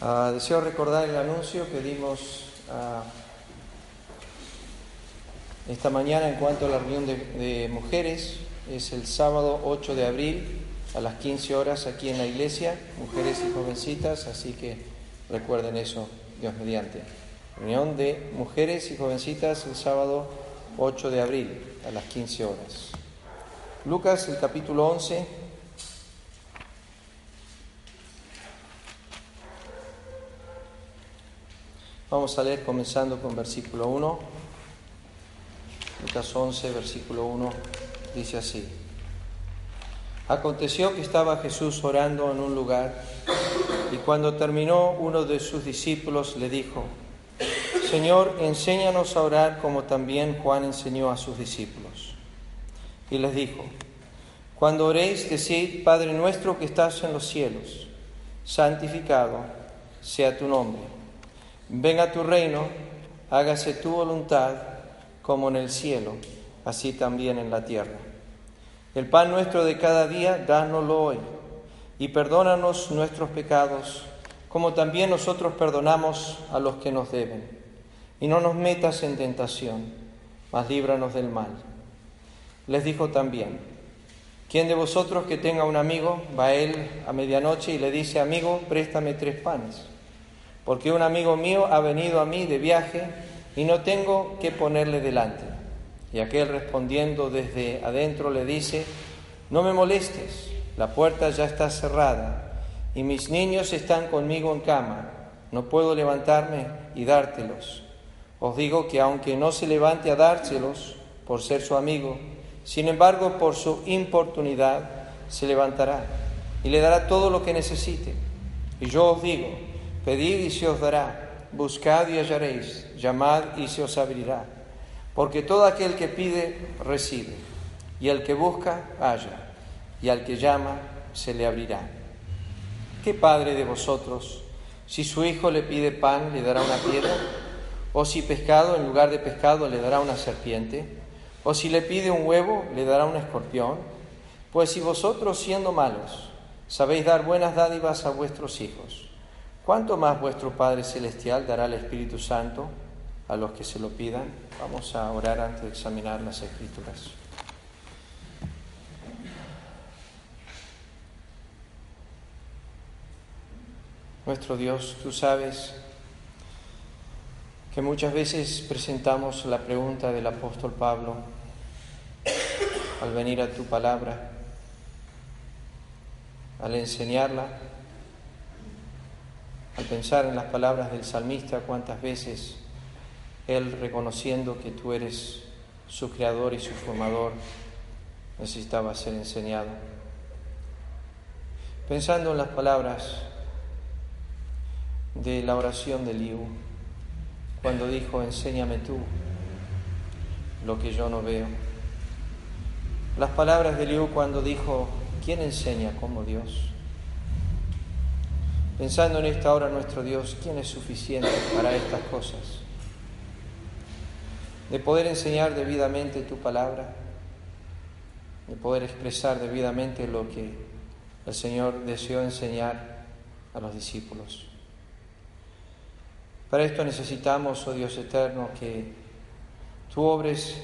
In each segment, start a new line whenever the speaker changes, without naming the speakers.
Ah, deseo recordar el anuncio que dimos ah, esta mañana en cuanto a la reunión de, de mujeres. Es el sábado 8 de abril a las 15 horas aquí en la iglesia, mujeres y jovencitas, así que recuerden eso, Dios mediante. Reunión de mujeres y jovencitas el sábado 8 de abril a las 15 horas. Lucas, el capítulo 11. Vamos a leer comenzando con versículo 1. Lucas 11, versículo 1, dice así. Aconteció que estaba Jesús orando en un lugar y cuando terminó uno de sus discípulos le dijo, Señor, enséñanos a orar como también Juan enseñó a sus discípulos. Y les dijo, cuando oréis, decid, Padre nuestro que estás en los cielos, santificado sea tu nombre Venga tu reino, hágase tu voluntad como en el cielo, así también en la tierra. El pan nuestro de cada día, dánoslo hoy, y perdónanos nuestros pecados, como también nosotros perdonamos a los que nos deben. Y no nos metas en tentación, mas líbranos del mal. Les dijo también, ¿quién de vosotros que tenga un amigo va a él a medianoche y le dice, amigo, préstame tres panes? Porque un amigo mío ha venido a mí de viaje y no tengo que ponerle delante. Y aquel respondiendo desde adentro le dice, no me molestes, la puerta ya está cerrada y mis niños están conmigo en cama, no puedo levantarme y dártelos. Os digo que aunque no se levante a dárselos por ser su amigo, sin embargo por su importunidad se levantará y le dará todo lo que necesite. Y yo os digo, Pedid y se os dará, buscad y hallaréis, llamad y se os abrirá. Porque todo aquel que pide, recibe, y el que busca, halla, y al que llama, se le abrirá. ¿Qué padre de vosotros, si su hijo le pide pan, le dará una piedra? ¿O si pescado, en lugar de pescado, le dará una serpiente? ¿O si le pide un huevo, le dará un escorpión? Pues si vosotros, siendo malos, sabéis dar buenas dádivas a vuestros hijos, ¿Cuánto más vuestro Padre Celestial dará el Espíritu Santo a los que se lo pidan? Vamos a orar antes de examinar las Escrituras. Nuestro Dios, tú sabes que muchas veces presentamos la pregunta del apóstol Pablo al venir a tu palabra, al enseñarla al pensar en las palabras del salmista, cuántas veces él, reconociendo que tú eres su creador y su formador, necesitaba ser enseñado. Pensando en las palabras de la oración de Liu, cuando dijo, enséñame tú lo que yo no veo. Las palabras de Liu cuando dijo, ¿quién enseña como Dios? Pensando en esta hora, nuestro Dios, ¿quién es suficiente para estas cosas? De poder enseñar debidamente tu palabra, de poder expresar debidamente lo que el Señor deseó enseñar a los discípulos. Para esto necesitamos, oh Dios eterno, que tú obres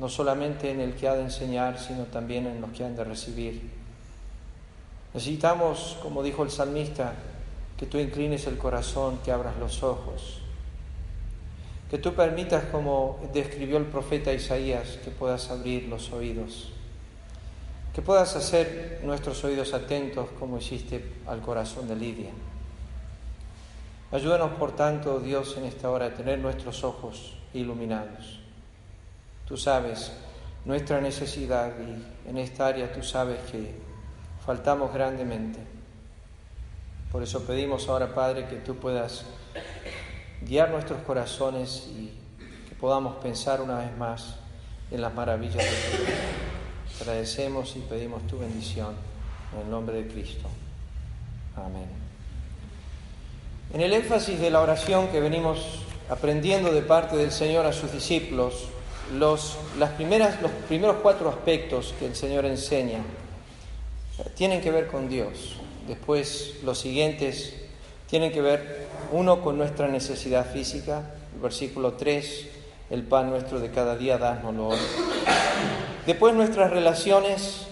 no solamente en el que ha de enseñar, sino también en los que han de recibir. Necesitamos, como dijo el salmista, que tú inclines el corazón, que abras los ojos, que tú permitas, como describió el profeta Isaías, que puedas abrir los oídos, que puedas hacer nuestros oídos atentos como hiciste al corazón de Lidia. Ayúdanos, por tanto, Dios, en esta hora a tener nuestros ojos iluminados. Tú sabes nuestra necesidad y en esta área tú sabes que faltamos grandemente. Por eso pedimos ahora, Padre, que tú puedas guiar nuestros corazones y que podamos pensar una vez más en las maravillas de tu vida. Agradecemos y pedimos tu bendición en el nombre de Cristo. Amén. En el énfasis de la oración que venimos aprendiendo de parte del Señor a sus discípulos, los, las primeras, los primeros cuatro aspectos que el Señor enseña tienen que ver con Dios. Después los siguientes tienen que ver, uno, con nuestra necesidad física, el versículo 3, el pan nuestro de cada día, dánoslo hoy. Después nuestras relaciones,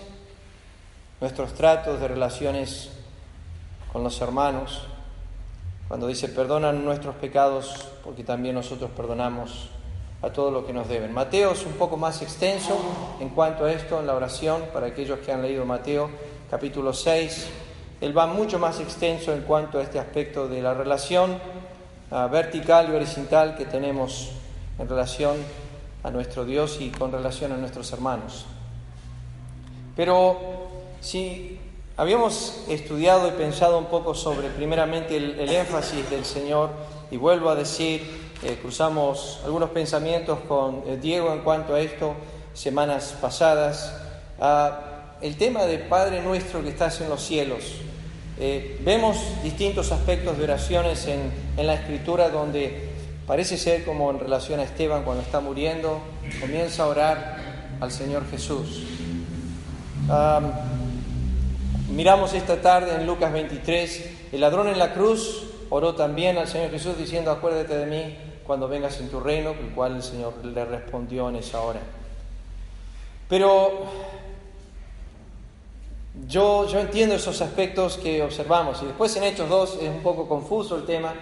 nuestros tratos de relaciones con los hermanos, cuando dice perdonan nuestros pecados porque también nosotros perdonamos a todo lo que nos deben. Mateo es un poco más extenso en cuanto a esto en la oración, para aquellos que han leído Mateo capítulo 6. Él va mucho más extenso en cuanto a este aspecto de la relación uh, vertical y horizontal que tenemos en relación a nuestro Dios y con relación a nuestros hermanos. Pero si habíamos estudiado y pensado un poco sobre primeramente el, el énfasis del Señor, y vuelvo a decir, eh, cruzamos algunos pensamientos con eh, Diego en cuanto a esto semanas pasadas. Ah, el tema de Padre nuestro que estás en los cielos. Eh, vemos distintos aspectos de oraciones en, en, la escritura donde parece ser como en relación a Esteban cuando está muriendo, comienza a orar al Señor Jesús. Ah, miramos esta tarde en Lucas 23, el ladrón en la cruz oró también al Señor Jesús diciendo, acuérdate de mí cuando vengas en tu reino, el cual el Señor le respondió en esa hora. Pero yo, yo entiendo esos aspectos que observamos y después en Hechos 2 es un poco confuso el tema,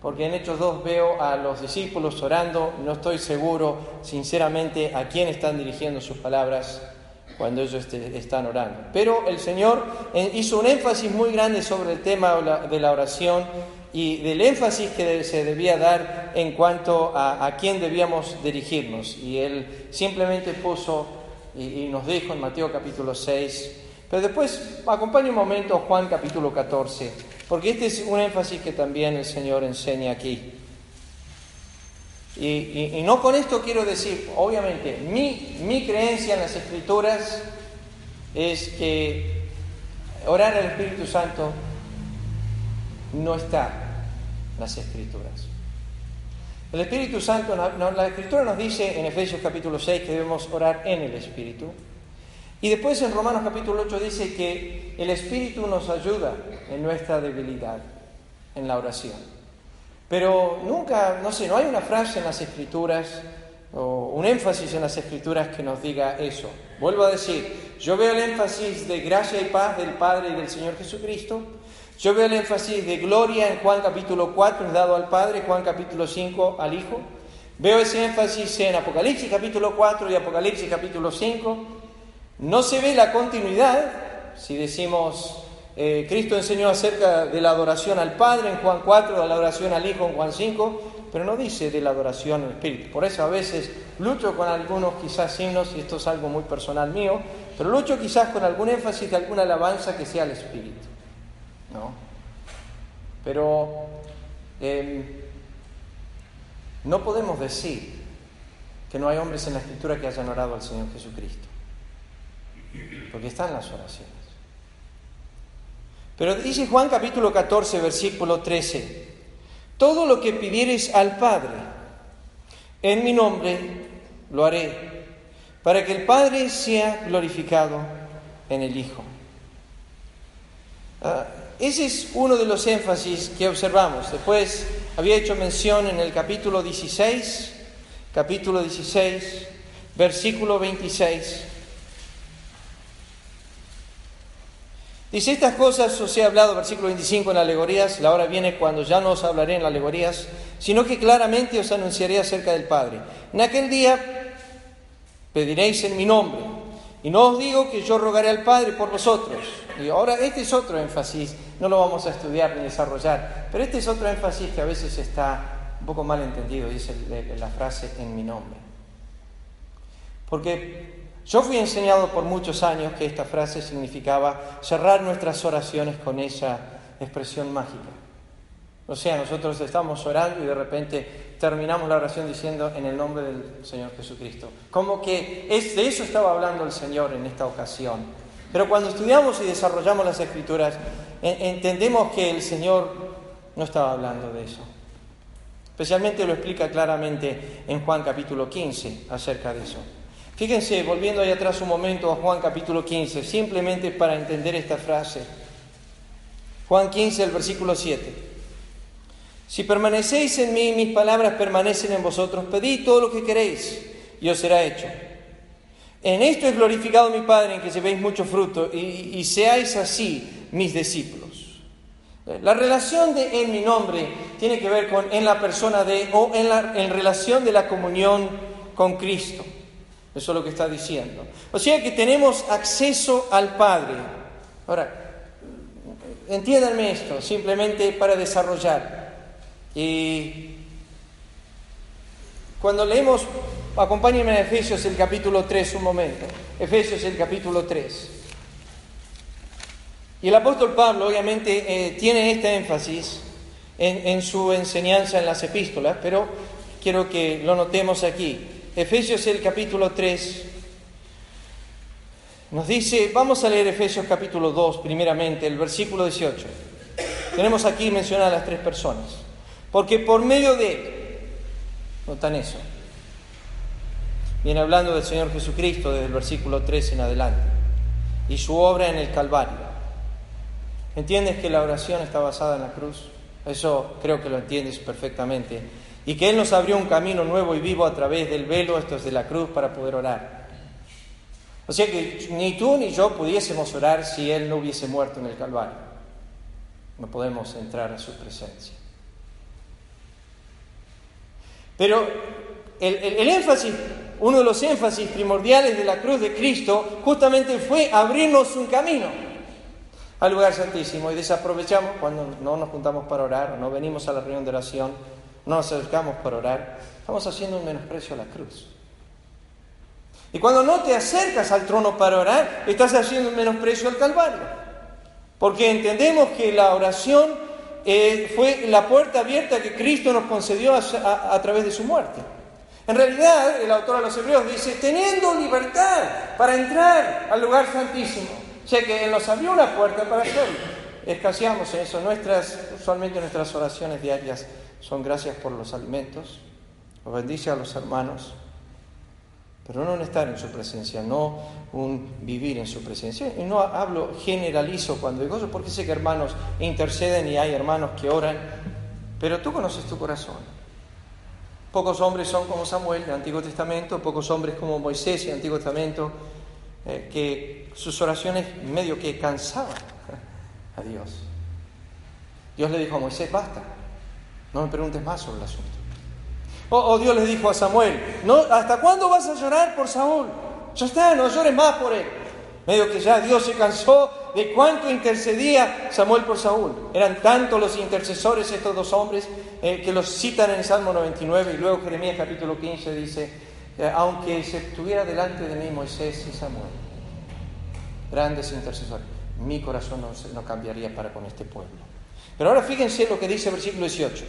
porque en Hechos 2 veo a los discípulos orando, no estoy seguro sinceramente a quién están dirigiendo sus palabras cuando ellos este, están orando. Pero el Señor eh, hizo un énfasis muy grande sobre el tema de la oración y del énfasis que se debía dar en cuanto a, a quién debíamos dirigirnos. Y él simplemente puso y, y, nos dijo en Mateo capítulo 6, pero después acompañe un momento Juan capítulo 14, porque este es un énfasis que también el Señor enseña aquí. Y, no con esto quiero decir, obviamente, mi, mi creencia en las escrituras es que orar al Espíritu Santo no está las escrituras. El Espíritu Santo, la escritura nos dice en Efesios capítulo 6 que debemos orar en el Espíritu. Y después en Romanos capítulo 8 dice que el Espíritu nos ayuda en nuestra debilidad, en la oración. Pero nunca, no sé, no hay una frase en las escrituras o un énfasis en las escrituras que nos diga eso. Vuelvo a decir, yo veo el énfasis de gracia y paz del Padre y del Señor Jesucristo, yo veo el énfasis de gloria en Juan capítulo 4 es dado al Padre, Juan capítulo 5 al Hijo. Veo ese énfasis en Apocalipsis capítulo 4 y Apocalipsis capítulo 5. No se ve la continuidad, si decimos, eh, Cristo enseñó acerca de la adoración al Padre en Juan 4, de la adoración al Hijo en Juan 5, pero no dice de la adoración al Espíritu. Por eso a veces lucho con algunos quizás signos, y esto es algo muy personal mío, pero lucho quizás con algún énfasis de alguna alabanza que sea al Espíritu. ¿no? Pero eh, no podemos decir que no hay hombres en la Escritura que hayan orado al Señor Jesucristo, porque están las oraciones. Pero dice Juan capítulo 14, versículo 13, todo lo que pidieres al Padre en mi nombre, lo haré, para que el Padre sea glorificado en el Hijo. Ah, ese es uno de los énfasis que observamos. Después había hecho mención en el capítulo 16, capítulo 16, versículo 26. Dice, estas cosas os he hablado, versículo 25 en alegorías, la hora viene cuando ya no os hablaré en alegorías, sino que claramente os anunciaré acerca del Padre. En aquel día pediréis en mi nombre, y no os digo que yo rogaré al Padre por vosotros. Y ahora este es otro énfasis, no lo vamos a estudiar ni desarrollar, pero este es otro énfasis que a veces está un poco mal entendido, dice la frase en mi nombre. Porque yo fui enseñado por muchos años que esta frase significaba cerrar nuestras oraciones con esa expresión mágica. O sea, nosotros estamos orando y de repente terminamos la oración diciendo en el nombre del Señor Jesucristo. Como que es, de eso estaba hablando el Señor en esta ocasión. Pero cuando estudiamos y desarrollamos las escrituras, entendemos que el Señor no estaba hablando de eso. Especialmente lo explica claramente en Juan capítulo 15 acerca de eso. Fíjense, volviendo ahí atrás un momento a Juan capítulo 15, simplemente para entender esta frase. Juan 15, el versículo 7. Si permanecéis en mí, mis palabras permanecen en vosotros, pedid todo lo que queréis y os será hecho. En esto es glorificado mi Padre, en que llevéis mucho fruto y, seáis así mis discípulos. La relación de en mi nombre tiene que ver con en la persona de o en, la, en relación de la comunión con Cristo. Eso es lo que está diciendo. O sea que tenemos acceso al Padre. Ahora, entiéndanme esto, simplemente para desarrollar. Y cuando leemos, acompáñenme a Efesios el capítulo 3 un momento. Efesios el capítulo 3. Y el apóstol Pablo obviamente eh, tiene este énfasis en, en su enseñanza en las epístolas, pero quiero que lo notemos aquí. Efesios el capítulo 3 nos dice, vamos a leer Efesios capítulo 2 primeramente, el versículo 18. Tenemos aquí mencionadas las tres personas. Porque por medio de notan eso, viene hablando del Señor Jesucristo desde el versículo 3 en adelante, y su obra en el Calvario. ¿Entiendes que la oración está basada en la cruz? Eso creo que lo entiendes perfectamente. Y que Él nos abrió un camino nuevo y vivo a través del velo, esto es de la cruz, para poder orar. O sea que ni tú ni yo pudiésemos orar si Él no hubiese muerto en el Calvario. No podemos entrar a su presencia. Pero el, énfasis, uno de los énfasis primordiales de la cruz de Cristo, justamente fue abrirnos un camino al lugar santísimo y desaprovechamos cuando no nos juntamos para orar no venimos a la reunión de oración, no nos acercamos para orar, estamos haciendo un menosprecio a la cruz. Y cuando no te acercas al trono para orar, estás haciendo un menosprecio al Calvario. Porque entendemos que la oración eh, fue la puerta abierta que Cristo nos concedió a, través de su muerte. En realidad, el autor de los Hebreos dice, teniendo libertad para entrar al lugar santísimo. Sea que Él nos abrió una puerta para hacerlo. Escaseamos en eso. Nuestras, usualmente nuestras oraciones diarias son gracias por los alimentos. Os bendice a los hermanos pero no un estar en su presencia, no un vivir en su presencia. Y no hablo, generalizo cuando digo eso, porque sé que hermanos interceden y hay hermanos que oran, pero tú conoces tu corazón. Pocos hombres son como Samuel del Antiguo Testamento, pocos hombres como Moisés del Antiguo Testamento, eh, que sus oraciones medio que cansaban a Dios. Dios le dijo a Moisés, basta, no me preguntes más sobre el asunto. O, Dios le dijo a Samuel, ¿no? ¿hasta cuándo vas a llorar por Saúl? Ya está, no llores más por él. Medio que ya Dios se cansó de cuánto intercedía Samuel por Saúl. Eran tantos los intercesores estos dos hombres eh, que los citan en el Salmo 99 y luego Jeremías capítulo 15 dice, eh, aunque se tuviera delante de mí Moisés y Samuel, grandes intercesores, mi corazón no, no cambiaría para con este pueblo. Pero ahora fíjense lo que dice el versículo 18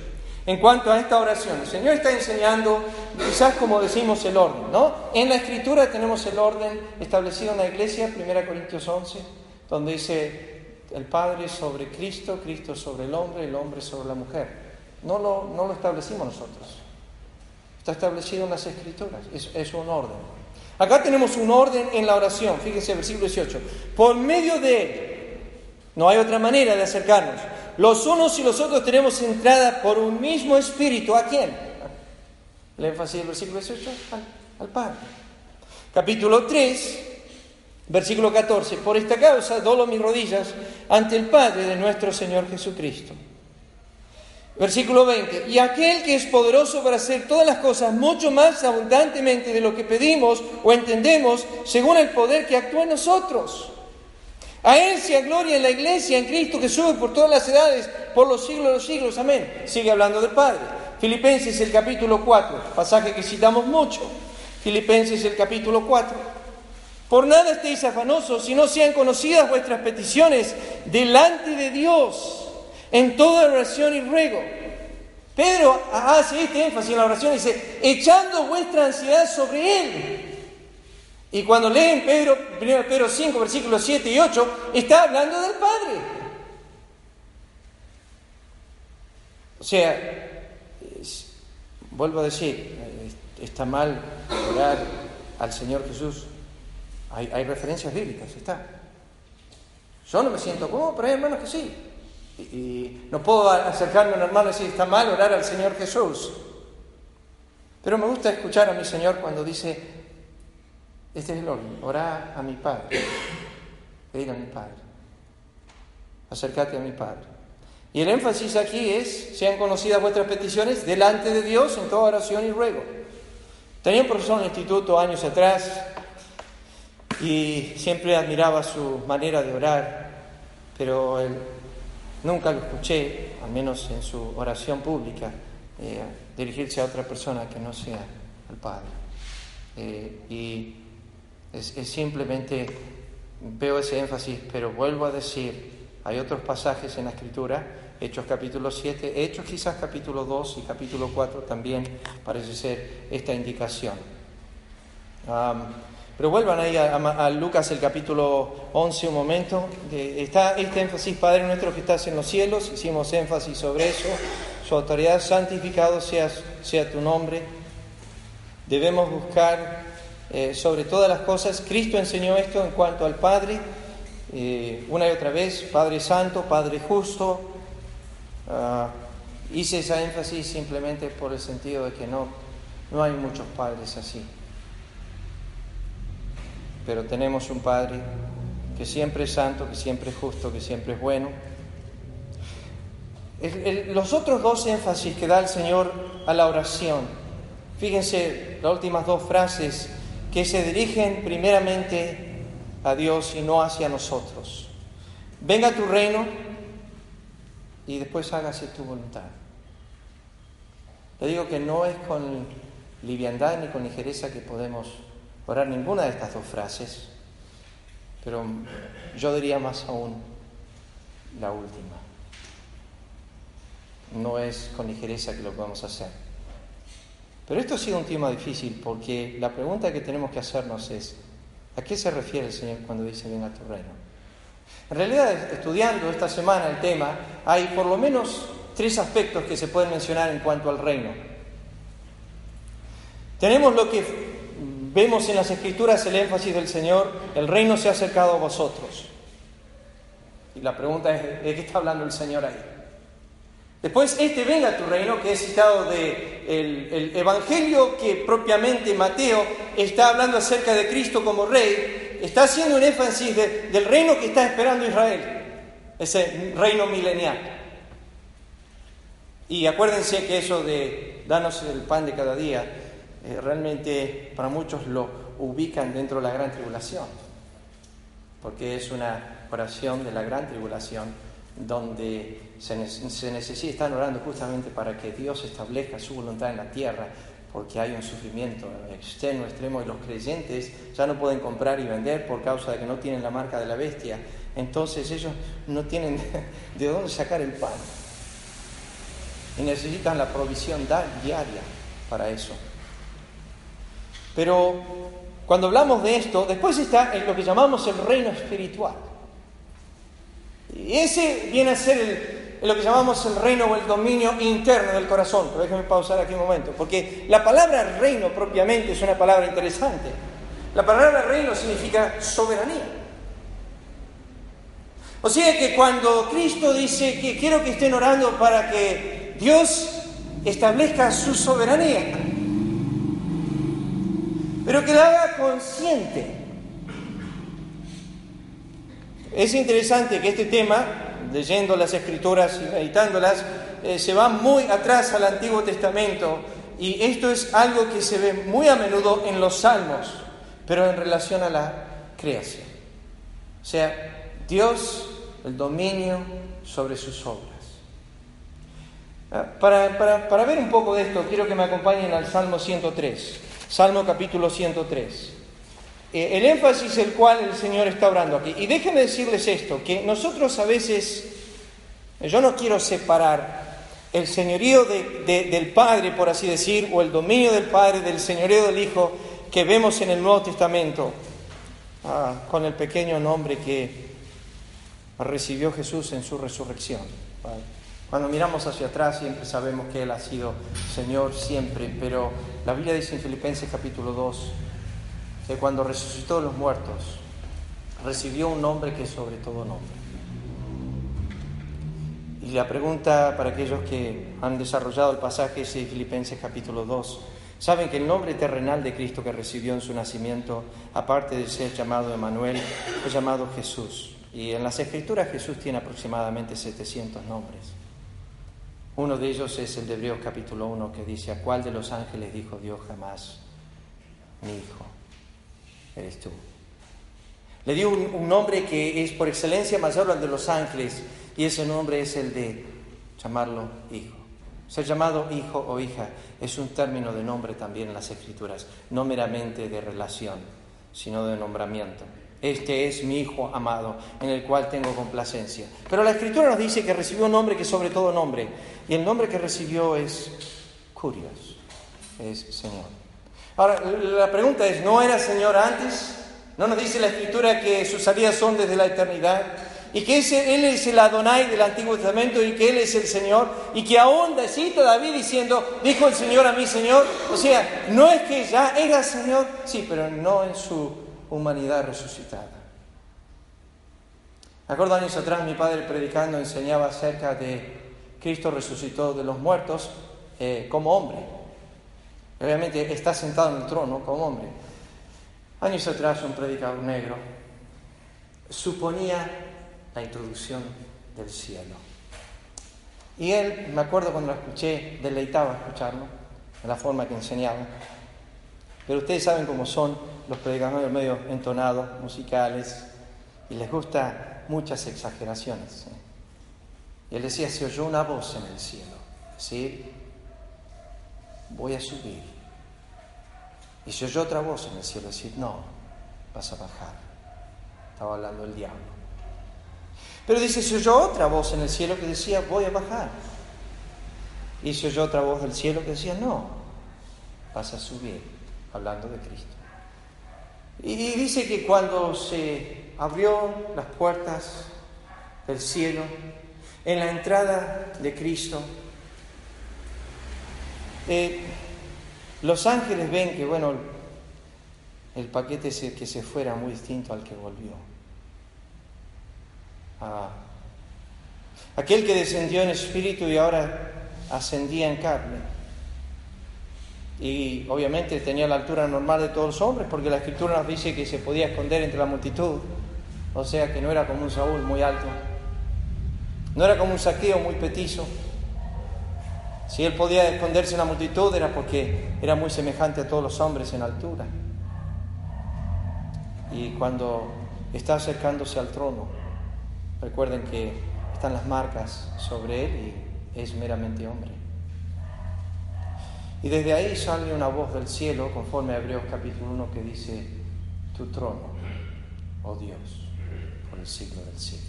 en cuanto a esta oración. El Señor está enseñando, quizás como decimos, el orden, ¿no? En la Escritura tenemos el orden establecido en la Iglesia, 1 Corintios 11, donde dice el Padre sobre Cristo, Cristo sobre el hombre, el hombre sobre la mujer. No lo, establecimos nosotros. Está establecido en las Escrituras, es, es un orden. Acá tenemos un orden en la oración, fíjense, versículo 18. Por medio de él, no hay otra manera de acercarnos los unos y los otros tenemos entrada por un mismo espíritu. ¿A quién? El énfasis del versículo 18 al, Padre. Capítulo 3, versículo 14. Por esta causa dolo mis rodillas ante el Padre de nuestro Señor Jesucristo. Versículo 20. Y aquel que es poderoso para hacer todas las cosas mucho más abundantemente de lo que pedimos o entendemos, según el poder que actúa en nosotros. A Él sea gloria en la iglesia, en Cristo Jesús, por todas las edades, por los siglos de los siglos. Amén. Sigue hablando del Padre. Filipenses el capítulo 4, pasaje que citamos mucho. Filipenses el capítulo 4. Por nada estéis afanosos, si no sean conocidas vuestras peticiones delante de Dios, en toda oración y ruego. Pedro hace este énfasis en la oración y dice, echando vuestra ansiedad sobre Él y cuando leen Pedro, 1 Pedro 5, versículos 7 y 8, está hablando del Padre. O sea, vuelvo a decir, está mal orar al Señor Jesús. Hay, referencias bíblicas, está. Yo no me siento cómodo, pero hay hermanos que sí. Y no puedo acercarme a un hermano y decir, está mal orar al Señor Jesús. Pero me gusta escuchar a mi Señor cuando dice, este es el orden, orá a mi Padre, pedir a mi Padre, acércate a mi Padre. Y el énfasis aquí es, sean conocidas vuestras peticiones delante de Dios en toda oración y ruego. Tenía un profesor en el instituto años atrás y siempre admiraba su manera de orar, pero él, nunca lo escuché, al menos en su oración pública, eh, dirigirse a otra persona que no sea al Padre. Eh, y es, simplemente, veo ese énfasis, pero vuelvo a decir, hay otros pasajes en la Escritura Hechos capítulo 7, Hechos quizás capítulo 2 y capítulo 4 también parece ser esta indicación. pero vuelvan ahí a, Lucas el capítulo 11 un momento. está este énfasis, Padre nuestro que estás en los cielos, hicimos énfasis sobre eso. Su autoridad, santificado sea, sea tu nombre. Debemos buscar eh, sobre todas las cosas. Cristo enseñó esto en cuanto al Padre, eh, una y otra vez, Padre Santo, Padre Justo, Ah, hice esa énfasis simplemente por el sentido de que no, no hay muchos padres así. Pero tenemos un Padre que siempre es santo, que siempre es justo, que siempre es bueno. los otros dos énfasis que da el Señor a la oración, fíjense las últimas dos frases que se dirigen primeramente a Dios y no hacia nosotros. Venga tu reino, y después hágase tu voluntad. Le digo que no es con liviandad ni con ligereza que podemos orar ninguna de estas dos frases, pero yo diría más aún la última. No es con ligereza que lo podemos hacer. Pero esto ha sido un tema difícil porque la pregunta que tenemos que hacernos es, ¿a qué se refiere el Señor cuando dice venga tu reino? En realidad, estudiando esta semana el tema, hay por lo menos tres aspectos que se pueden mencionar en cuanto al reino. Tenemos lo que vemos en las escrituras, el énfasis del Señor, el reino se ha acercado a vosotros. Y la pregunta es, ¿de qué está hablando el Señor ahí? Después, este venga a tu reino, que es citado del el Evangelio que propiamente Mateo está hablando acerca de Cristo como Rey, está haciendo un énfasis del reino que está esperando Israel, ese reino milenial. Y acuérdense que eso de danos el pan de cada día, eh, realmente para muchos lo ubican dentro de la gran tribulación, porque es una oración de la gran tribulación donde se, se necesita, están orando justamente para que Dios establezca su voluntad en la tierra porque hay un sufrimiento externo, extremo, y los creyentes ya no pueden comprar y vender por causa de que no tienen la marca de la bestia. Entonces ellos no tienen de dónde sacar el pan. Y necesitan la provisión diaria para eso. Pero cuando hablamos de esto, después está en lo que llamamos el reino espiritual. Y ese viene a ser lo que llamamos el reino o el dominio interno del corazón. Pero déjenme pausar aquí un momento, porque la palabra reino propiamente es una palabra interesante. La palabra reino significa soberanía. O sea que cuando Cristo dice que quiero que estén orando para que Dios establezca su soberanía, pero que la haga consciente. Es interesante que este tema leyendo las escrituras y meditándolas, eh, se va muy atrás al Antiguo Testamento y esto es algo que se ve muy a menudo en los salmos, pero en relación a la creación. O sea, Dios, el dominio sobre sus obras. Ah, para, para, para ver un poco de esto, quiero que me acompañen al Salmo 103, Salmo capítulo 103. Eh, el énfasis el cual el Señor está obrando aquí. Y déjenme decirles esto, que nosotros a veces, yo no quiero separar el señorío del Padre, por así decir, o el dominio del Padre del señorío del Hijo que vemos en el Nuevo Testamento, ah, con el pequeño nombre que recibió Jesús en su resurrección. Cuando miramos hacia atrás siempre sabemos que Él ha sido Señor siempre, pero la Biblia dice en Filipenses capítulo 2, que cuando resucitó los muertos, recibió un nombre que es sobre todo nombre. la pregunta para aquellos que han desarrollado el pasaje es de Filipenses capítulo 2. Saben que el nombre terrenal de Cristo que recibió en su nacimiento, aparte de ser llamado Emanuel, fue llamado Jesús. Y en las Escrituras Jesús tiene aproximadamente 700 nombres. Uno de ellos es el de Hebreos capítulo 1 que dice, ¿a cuál de los ángeles dijo Dios jamás? Mi hijo, eres tú. Le dio un, nombre que es por excelencia mayor al de los ángeles y ese nombre es el de llamarlo hijo. Ser llamado hijo o hija es un término de nombre también en las escrituras, no meramente de relación, sino de nombramiento. Este es mi hijo amado, en el cual tengo complacencia. Pero la escritura nos dice que recibió un nombre que sobre todo nombre, y el nombre que recibió es Curios, es Señor. Ahora, la pregunta es, ¿no era Señor antes? ¿No nos dice la escritura que sus salidas son desde la eternidad? Y que Él es el Adonai del Antiguo Testamento y que Él es el Señor. Y que aún cita David diciendo, dijo el Señor a mi Señor. O sea, no es que ya era Señor, sí, pero no en su humanidad resucitada. Acuerdo años atrás mi padre predicando enseñaba acerca de Cristo resucitó de los muertos eh, como hombre. Obviamente está sentado en el trono como hombre. Años atrás un predicador negro suponía la introducción del cielo. Y él, me acuerdo cuando lo escuché, deleitaba escucharlo, de la forma que enseñaba. Pero ustedes saben cómo son los predicadores medio entonados, musicales, y les gusta muchas exageraciones. ¿eh? Y él decía, se oyó una voz en el cielo, decir, voy a subir y se oyó otra voz en el cielo decir, no, vas a bajar. Estaba hablando el diablo. Pero dice, se oyó otra voz en el cielo que decía, voy a bajar. Y se oyó otra voz del cielo que decía, no, vas a subir, hablando de Cristo. Y dice que cuando se abrió las puertas del cielo, en la entrada de Cristo, eh, los ángeles ven que, bueno, el paquete que se fuera muy distinto al que volvió. Ah, aquel que descendió en espíritu y ahora ascendía en carne. Y obviamente tenía la altura normal de todos los hombres, porque la escritura nos dice que se podía esconder entre la multitud. O sea que no era como un Saúl muy alto. No era como un saqueo muy petizo. Si él podía esconderse en la multitud era porque era muy semejante a todos los hombres en altura. Y cuando está acercándose al trono, recuerden que están las marcas sobre él y es meramente hombre. Y desde ahí sale una voz del cielo, conforme a Hebreos capítulo 1, que dice, tu trono, oh Dios, por el siglo del siglo.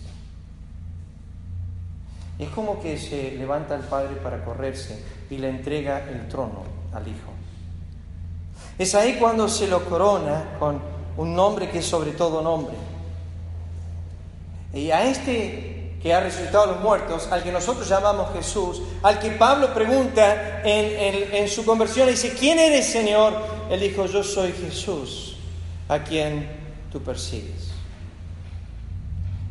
Es como que se levanta el Padre para correrse y le entrega el trono al Hijo. Es ahí cuando se lo corona con un nombre que es sobre todo nombre. Y a este que ha resucitado a los muertos, al que nosotros llamamos Jesús, al que Pablo pregunta en, su conversión, dice, ¿quién eres Señor? Él dijo, yo soy Jesús, a quien tú persigues.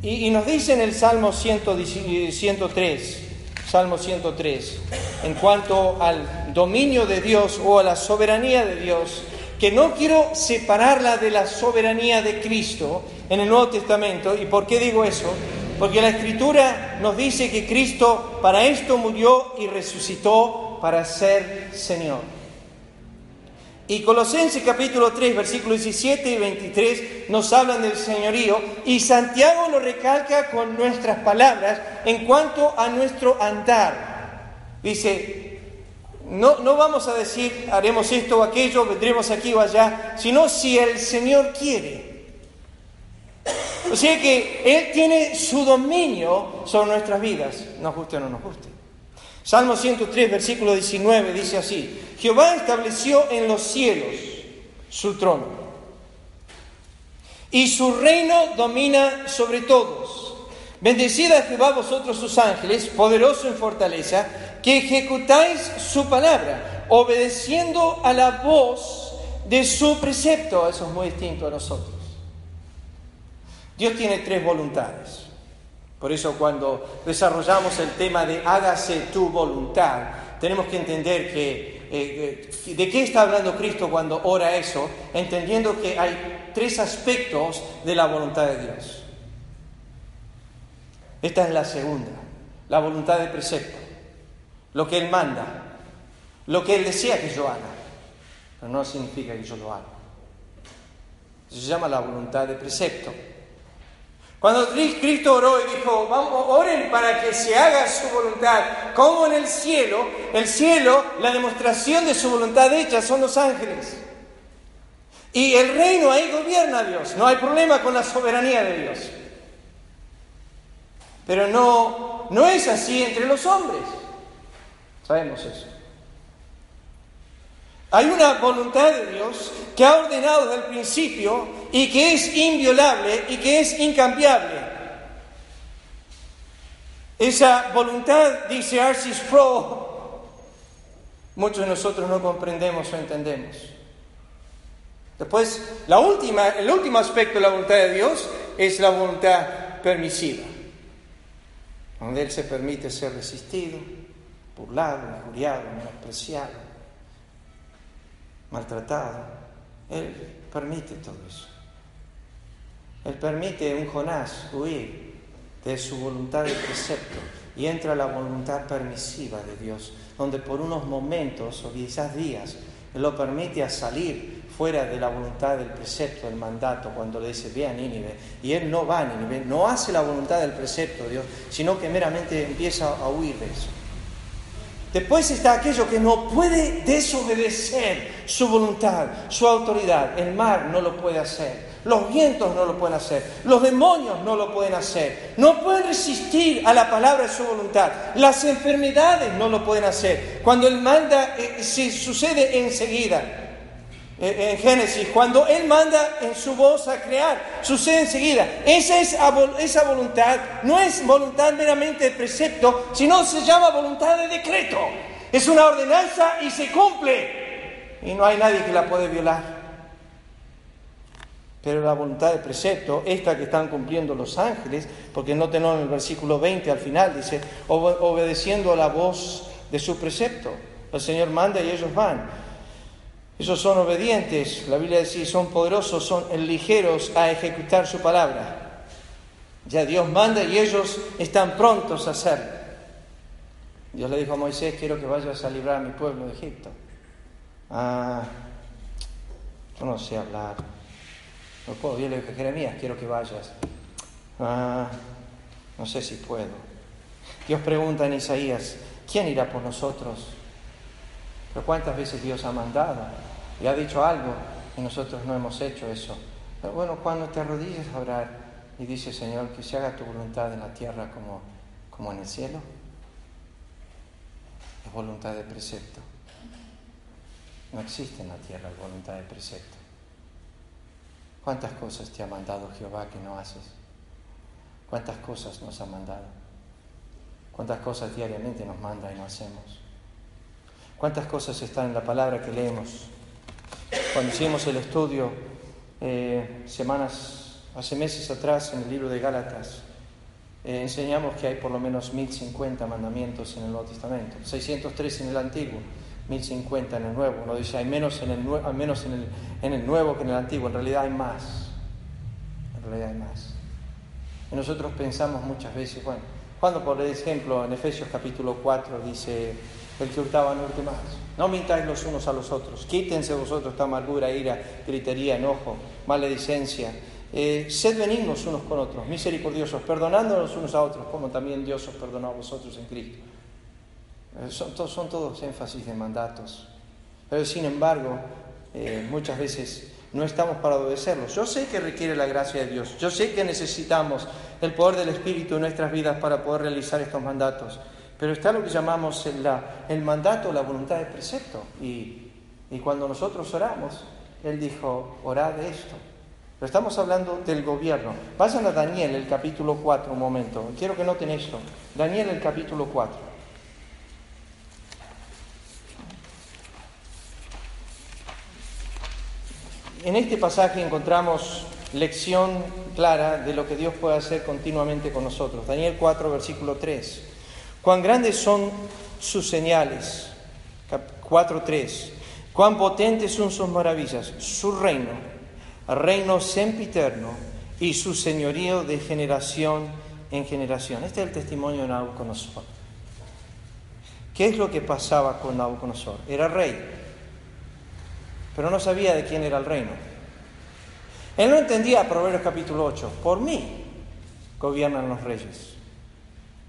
Y, nos dice en el Salmo 103, Salmo 103, en cuanto al dominio de Dios o a la soberanía de Dios, que no quiero separarla de la soberanía de Cristo en el Nuevo Testamento. ¿Y por qué digo eso? Porque la Escritura nos dice que Cristo para esto murió y resucitó para ser Señor. Y Colosenses capítulo 3, versículos 17 y 23 nos hablan del señorío y Santiago lo recalca con nuestras palabras en cuanto a nuestro andar. Dice, no, no vamos a decir haremos esto o aquello, vendremos aquí o allá, sino si el Señor quiere. O sea que Él tiene su dominio sobre nuestras vidas, nos guste o no nos guste. Salmo 103, versículo 19 dice así, Jehová estableció en los cielos su trono y su reino domina sobre todos. Bendecida Jehová vosotros sus ángeles, poderoso en fortaleza, que ejecutáis su palabra, obedeciendo a la voz de su precepto. Eso es muy distinto a nosotros. Dios tiene tres voluntades. Por eso cuando desarrollamos el tema de hágase tu voluntad, tenemos que entender que eh, eh, de qué está hablando Cristo cuando ora eso, entendiendo que hay tres aspectos de la voluntad de Dios. Esta es la segunda, la voluntad de precepto, lo que Él manda, lo que Él desea que yo haga, pero no significa que yo lo haga. se llama la voluntad de precepto. Cuando Cristo oró y dijo, vamos, oren para que se haga su voluntad, como en el cielo, el cielo, la demostración de su voluntad hecha son los ángeles. Y el reino ahí gobierna Dios, no hay problema con la soberanía de Dios. Pero no, no es así entre los hombres. Sabemos eso. Hay una voluntad de Dios que ha ordenado desde el principio y que es inviolable y que es incambiable. Esa voluntad, dice Arcis Pro, muchos de nosotros no comprendemos o entendemos. Después, la última, el último aspecto de la voluntad de Dios es la voluntad permisiva, donde Él se permite ser resistido, burlado, injuriado, menospreciado maltratado. Él permite todo eso. Él permite a un Jonás huir de su voluntad de precepto y entra la voluntad permisiva de Dios, donde por unos momentos o quizás días Él lo permite a salir fuera de la voluntad del precepto, del mandato, cuando le dice ve a Nínive. Y Él no va a Nínive, no hace la voluntad del precepto de Dios, sino que meramente empieza a huir de eso. Después está aquello que no puede desobedecer su voluntad, su autoridad. El mar no lo puede hacer. Los vientos no lo pueden hacer. Los demonios no lo pueden hacer. No pueden resistir a la palabra de su voluntad. Las enfermedades no lo pueden hacer. Cuando Él manda, eh, se sucede enseguida. En Génesis, cuando Él manda en su voz a crear, sucede enseguida. Esa, es, esa voluntad no es voluntad meramente de precepto, sino se llama voluntad de decreto. Es una ordenanza y se cumple. Y no hay nadie que la puede violar. Pero la voluntad de precepto, esta que están cumpliendo los ángeles, porque no tenemos en el versículo 20 al final, dice, obedeciendo a la voz de su precepto. El Señor manda y ellos van. Esos son obedientes, la Biblia dice, son poderosos, son ligeros a ejecutar su palabra. Ya Dios manda y ellos están prontos a hacerlo. Dios le dijo a Moisés, quiero que vayas a librar a mi pueblo de Egipto. Ah, yo no sé hablar. No puedo. Dios le dijo, Jeremías, quiero que vayas. Ah, no sé si puedo. Dios pregunta en Isaías, ¿quién irá por nosotros? Pero ¿cuántas veces Dios ha mandado y ha dicho algo y nosotros no hemos hecho eso? Pero bueno, cuando te arrodillas a orar y dices, Señor, que se haga tu voluntad en la tierra como, como en el cielo, es voluntad de precepto. No existe en la tierra voluntad de precepto. ¿Cuántas cosas te ha mandado Jehová que no haces? ¿Cuántas cosas nos ha mandado? ¿Cuántas cosas diariamente nos manda y no hacemos? ¿Cuántas cosas están en la palabra que leemos? Cuando hicimos el estudio eh, semanas, hace meses atrás en el libro de Gálatas, eh, enseñamos que hay por lo menos 1050 mandamientos en el Nuevo Testamento, 603 en el Antiguo, 1050 en el Nuevo. Uno dice, hay menos, en el, menos en, el, en el Nuevo que en el Antiguo, en realidad hay más. En realidad hay más. Y nosotros pensamos muchas veces, bueno, cuando por ejemplo en Efesios capítulo 4 dice, el que hurtaba no hurte más. No mintáis los unos a los otros. Quítense vosotros esta amargura, ira, gritería, enojo, maledicencia. Eh, sed benignos unos con otros, misericordiosos, perdonándonos unos a otros, como también Dios os perdonó a vosotros en Cristo. Eh, son, todos énfasis de mandatos. Pero sin embargo, eh, muchas veces no estamos para obedecerlos. Yo sé que requiere la gracia de Dios. Yo sé que necesitamos el poder del Espíritu en nuestras vidas para poder realizar estos mandatos. Pero está lo que llamamos el, mandato, la voluntad de precepto. Y, y cuando nosotros oramos, Él dijo, orad de esto. Pero estamos hablando del gobierno. Vayan a Daniel, el capítulo 4, un momento. Quiero que noten esto. Daniel, el capítulo 4. En este pasaje encontramos lección clara de lo que Dios puede hacer continuamente con nosotros. Daniel 4, versículo 3. Cuán grandes son sus señales. 4.3. Cuán potentes son sus maravillas. Su reino, reino sempiterno y su señorío de generación en generación. Este es el testimonio de Nabucodonosor. ¿Qué es lo que pasaba con Nabucodonosor? Era rey, pero no sabía de quién era el reino. Él no entendía Proverbios capítulo 8. Por mí gobiernan los reyes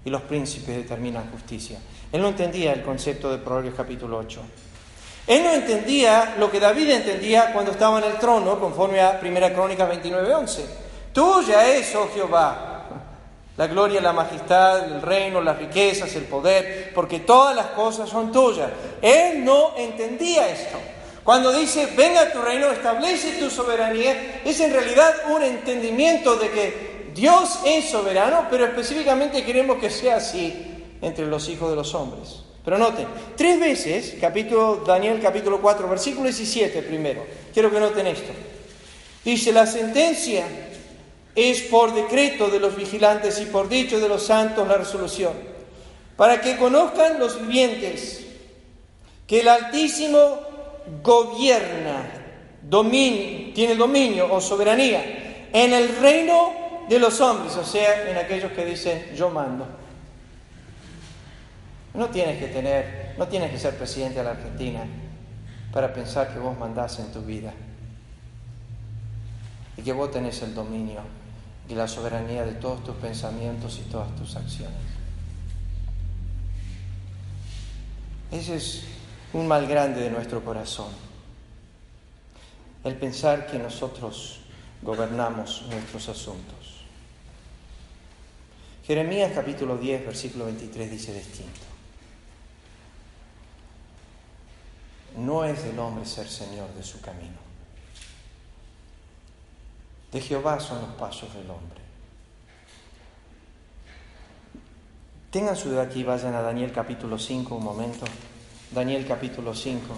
y los príncipes determinan justicia. Él no entendía el concepto de Proverbios capítulo 8. Él no entendía lo que David entendía cuando estaba en el trono, conforme a 1 Crónicas 29:11. Tuya es, oh Jehová, la gloria, la majestad, el reino, las riquezas, el poder, porque todas las cosas son tuyas. Él no entendía esto. Cuando dice, venga tu reino, establece tu soberanía, es en realidad un entendimiento de que Dios es soberano, pero específicamente queremos que sea así entre los hijos de los hombres. Pero noten, tres veces, capítulo, Daniel capítulo 4, versículo 17 primero, quiero que noten esto. Dice, la sentencia es por decreto de los vigilantes y por dicho de los santos la resolución, para que conozcan los vivientes que el Altísimo gobierna, tiene dominio o soberanía en el reino de los hombres, o sea, en aquellos que dicen yo mando. No tienes que tener, no tienes que ser presidente de la Argentina para pensar que vos mandás en tu vida y que vos tenés el dominio y la soberanía de todos tus pensamientos y todas tus acciones. Ese es un mal grande de nuestro corazón, el pensar que nosotros gobernamos nuestros asuntos. Jeremías capítulo 10, versículo 23 dice distinto. No es del hombre ser señor de su camino de Jehová son los pasos del hombre. Tengan su aquí, vayan a Daniel capítulo 5 un momento. Daniel capítulo 5.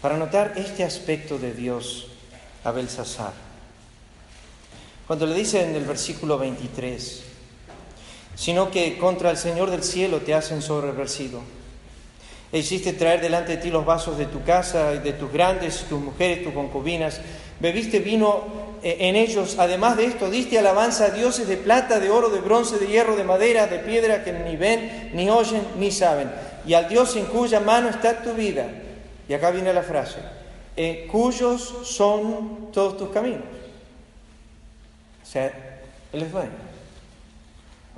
Para notar este aspecto de Dios a Belsasar. Cuando le dice en el versículo 23, sino que contra el Señor del cielo te hacen sobreversido. E hiciste traer delante de ti los vasos de tu casa y de tus grandes, tus mujeres, tus concubinas. Bebiste vino eh, en ellos, además de esto, diste alabanza a dioses de plata, de oro, de bronce, de hierro, de madera, de piedra, que ni ven, ni oyen, ni saben. Y al Dios en cuya mano está tu vida. Y acá viene la frase, eh, cuyos son todos tus caminos. O sea, Él es dueño.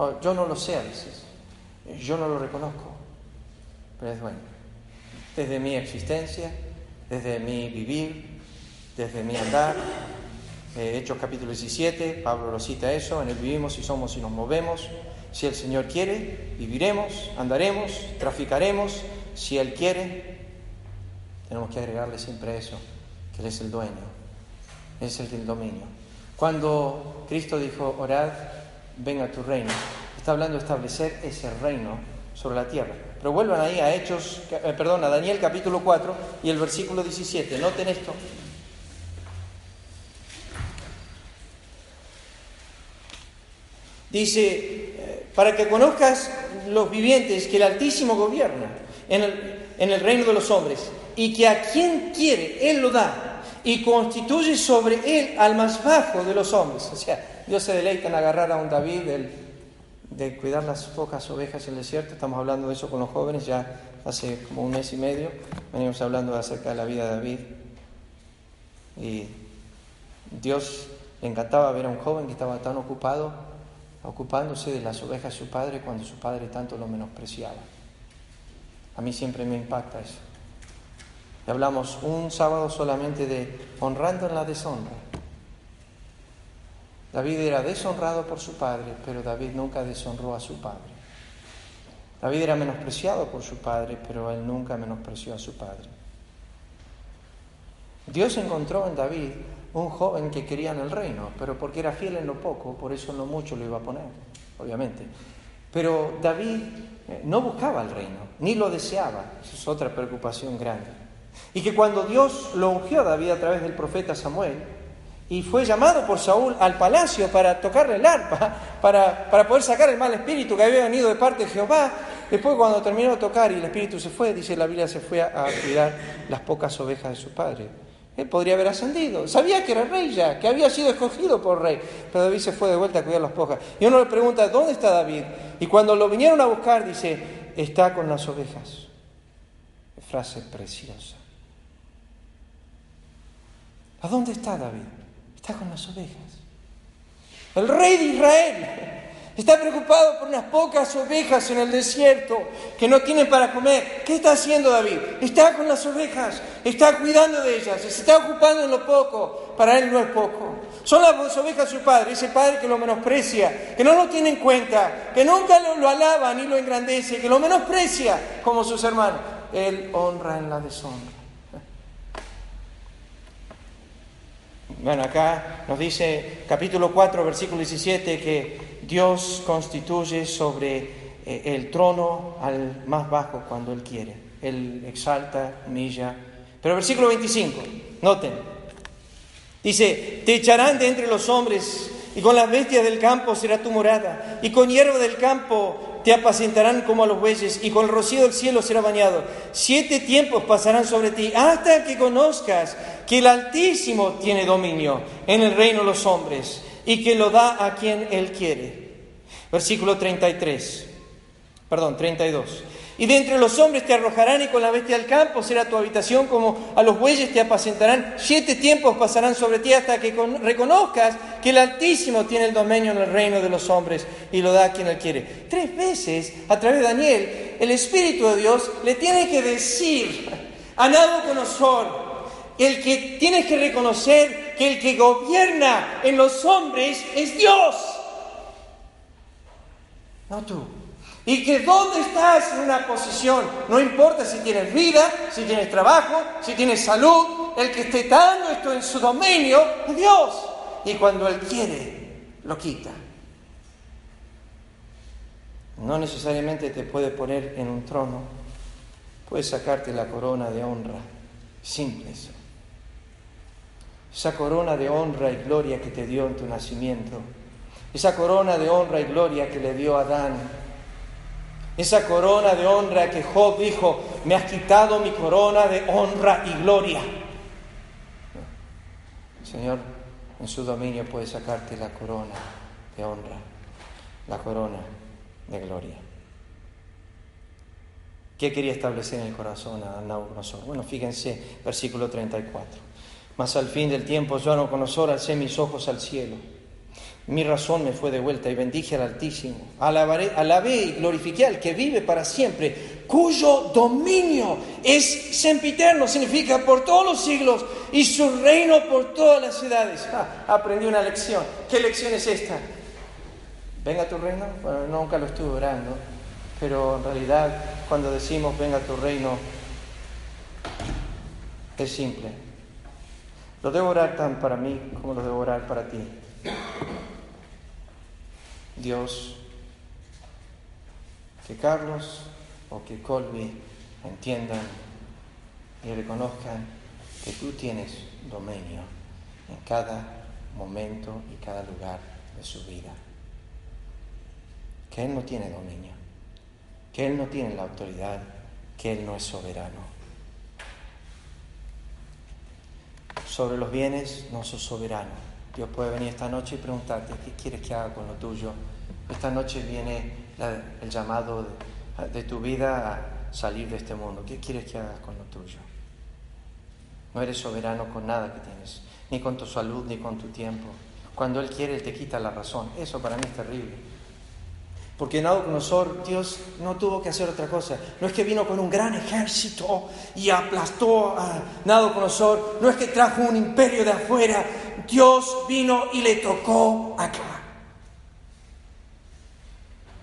Oh, yo no lo sé a veces, yo no lo reconozco, pero es dueño. Desde mi existencia, desde mi vivir, desde mi andar, eh, Hechos capítulo 17, Pablo lo cita eso, en él vivimos y somos y nos movemos. Si el Señor quiere, viviremos, andaremos, traficaremos. Si Él quiere, tenemos que agregarle siempre eso, que Él es el dueño, es el del dominio. Cuando Cristo dijo, orad, venga tu reino, está hablando de establecer ese reino sobre la tierra. Pero vuelvan ahí a Hechos, eh, perdón, a Daniel capítulo 4 y el versículo 17. Noten esto. Dice, eh, para que conozcas los vivientes que el Altísimo gobierna en el, en el reino de los hombres y que a quien quiere Él lo da y constituye sobre Él al más bajo de los hombres. O sea, Dios se deleita en agarrar a un David de cuidar las pocas ovejas en el desierto. Estamos hablando de eso con los jóvenes ya hace como un mes y medio. Venimos hablando acerca de la vida de David. Y Dios le encantaba ver a un joven que estaba tan ocupado ocupándose de las ovejas de su padre cuando su padre tanto lo menospreciaba. A mí siempre me impacta eso. Y hablamos un sábado solamente de honrando en la deshonra. David era deshonrado por su padre, pero David nunca deshonró a su padre. David era menospreciado por su padre, pero él nunca menospreció a su padre. Dios encontró en David un joven que quería en el reino, pero porque era fiel en lo poco, por eso en lo mucho lo iba a poner, obviamente. Pero David eh, no buscaba el reino, ni lo deseaba, esa es otra preocupación grande. Y que cuando Dios lo ungió a David a través del profeta Samuel, y fue llamado por Saúl al palacio para tocarle el arpa, para, para poder sacar el mal espíritu que había venido de parte de Jehová. Después cuando terminó de tocar y el espíritu se fue, dice la Biblia, se fue a, cuidar las pocas ovejas de su padre. Él podría haber ascendido. Sabía que era rey ya, que había sido escogido por rey. Pero David se fue de vuelta a cuidar las pocas. Y uno le pregunta, ¿dónde está David? Y cuando lo vinieron a buscar, dice, está con las ovejas. Frase preciosa. ¿A dónde está David? Está con las ovejas. El rey de Israel está preocupado por unas pocas ovejas en el desierto que no tienen para comer. ¿Qué está haciendo David? Está con las ovejas, está cuidando de ellas, se está ocupando en lo poco. Para él no es poco. Son las ovejas su padre, ese padre que lo menosprecia, que no lo tiene en cuenta, que nunca lo, lo alaba ni lo engrandece, que lo menosprecia como sus hermanos. Él honra en la deshonra. Bueno, acá nos dice capítulo 4, versículo 17, que Dios constituye sobre eh, el trono al más bajo cuando Él quiere. Él exalta, humilla. Pero versículo 25, noten, dice, te echarán de entre los hombres y con las bestias del campo será tu morada, y con hierba del campo te apacentarán como a los bueyes, y con el rocío del cielo será bañado. Siete tiempos pasarán sobre ti, hasta que conozcas que el Altísimo tiene dominio en el reino de los hombres, y que lo da a quien Él quiere. Versículo 33, perdón, 32. Y de entre los hombres te arrojarán y con la bestia del campo será tu habitación, como a los bueyes te apacentarán. Siete tiempos pasarán sobre ti hasta que reconozcas que el Altísimo tiene el dominio en el reino de los hombres y lo da a quien él quiere. Tres veces, a través de Daniel, el Espíritu de Dios le tiene que decir a Nabucodonosor, el que tienes que reconocer que el que gobierna en los hombres es Dios, no tú. Y que dónde estás en una posición, no importa si tienes vida, si tienes trabajo, si tienes salud, el que esté dando esto en su dominio es Dios. Y cuando Él quiere, lo quita. No necesariamente te puede poner en un trono, puede sacarte la corona de honra. Simple eso. Esa corona de honra y gloria que te dio en tu nacimiento. Esa corona de honra y gloria que le dio a Adán esa corona de honra que Job dijo, me has quitado mi corona de honra y gloria. Señor, en su dominio puede sacarte la corona de honra, la corona de gloria. ¿Qué quería establecer en el corazón a Nabucodonosor? Bueno, fíjense, versículo 34. Mas al fin del tiempo yo, Nabucodonosor, alcé mis ojos al cielo mi razón me fue de vuelta y bendije al Altísimo. Alabaré, alabé y glorifiqué al que vive para siempre, cuyo dominio es sempiterno, significa por todos los siglos y su reino por todas las edades. Ah, aprendí una lección. ¿Qué lección es esta? Venga tu reino. Bueno, nunca lo estuve orando, pero en realidad cuando decimos venga tu reino, es simple. Lo debo orar tan para mí como lo debo orar para ti. Dios, que Carlos o que Colby entiendan y reconozcan que tú tienes dominio en cada momento y cada lugar de su vida. Que Él no tiene dominio, que Él no tiene la autoridad, que Él no es soberano. Sobre los bienes no sos soberano Dios puede venir esta noche y preguntarte, ¿qué quieres que haga con lo tuyo? Esta noche viene el llamado de, tu vida a salir de este mundo. ¿Qué quieres que hagas con lo tuyo? No eres soberano con nada que tienes, ni con tu salud, ni con tu tiempo. Cuando Él quiere, Él te quita la razón. Eso para mí es terrible. Porque Nabucodonosor, Dios no tuvo que hacer otra cosa. No es que vino con un gran ejército y aplastó a Nabucodonosor. No es que trajo un imperio de afuera Dios vino y le tocó acá.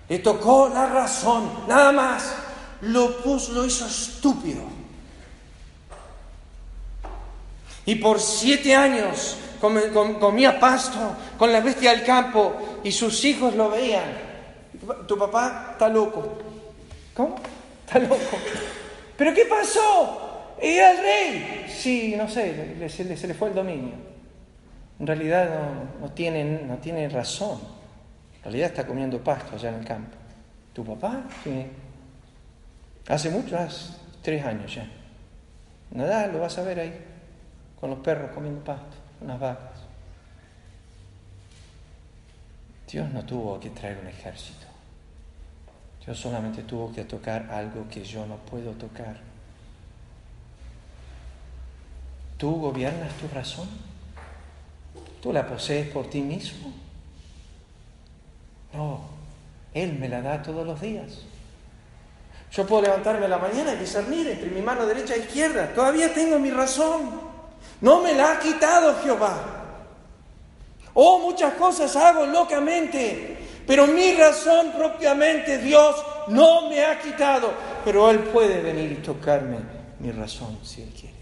Le tocó la razón, nada más. Lo puso, lo hizo estúpido. Y por siete años comía pasto con la bestia del campo y sus hijos lo veían. Tu papá está loco. ¿Cómo? Está loco. ¿Pero qué pasó? ¿Y el rey? Sí, no sé, se le fue el dominio. En realidad no, no, tiene, no tiene razón. En realidad está comiendo pasto allá en el campo. ¿Tu papá? Hace mucho, hace tres años ya. Nada, lo vas a ver ahí, con los perros comiendo pasto, con las vacas. Dios no tuvo que traer un ejército. Dios solamente tuvo que tocar algo que yo no puedo tocar. ¿Tú gobiernas tu razón? ¿Tú la posees por ti mismo? No, Él me la da todos los días. Yo puedo levantarme a la mañana y discernir entre mi mano derecha e izquierda. Todavía tengo mi razón. No me la ha quitado Jehová. Oh, muchas cosas hago locamente, pero mi razón propiamente Dios no me ha quitado. Pero Él puede venir y tocarme mi razón si Él quiere.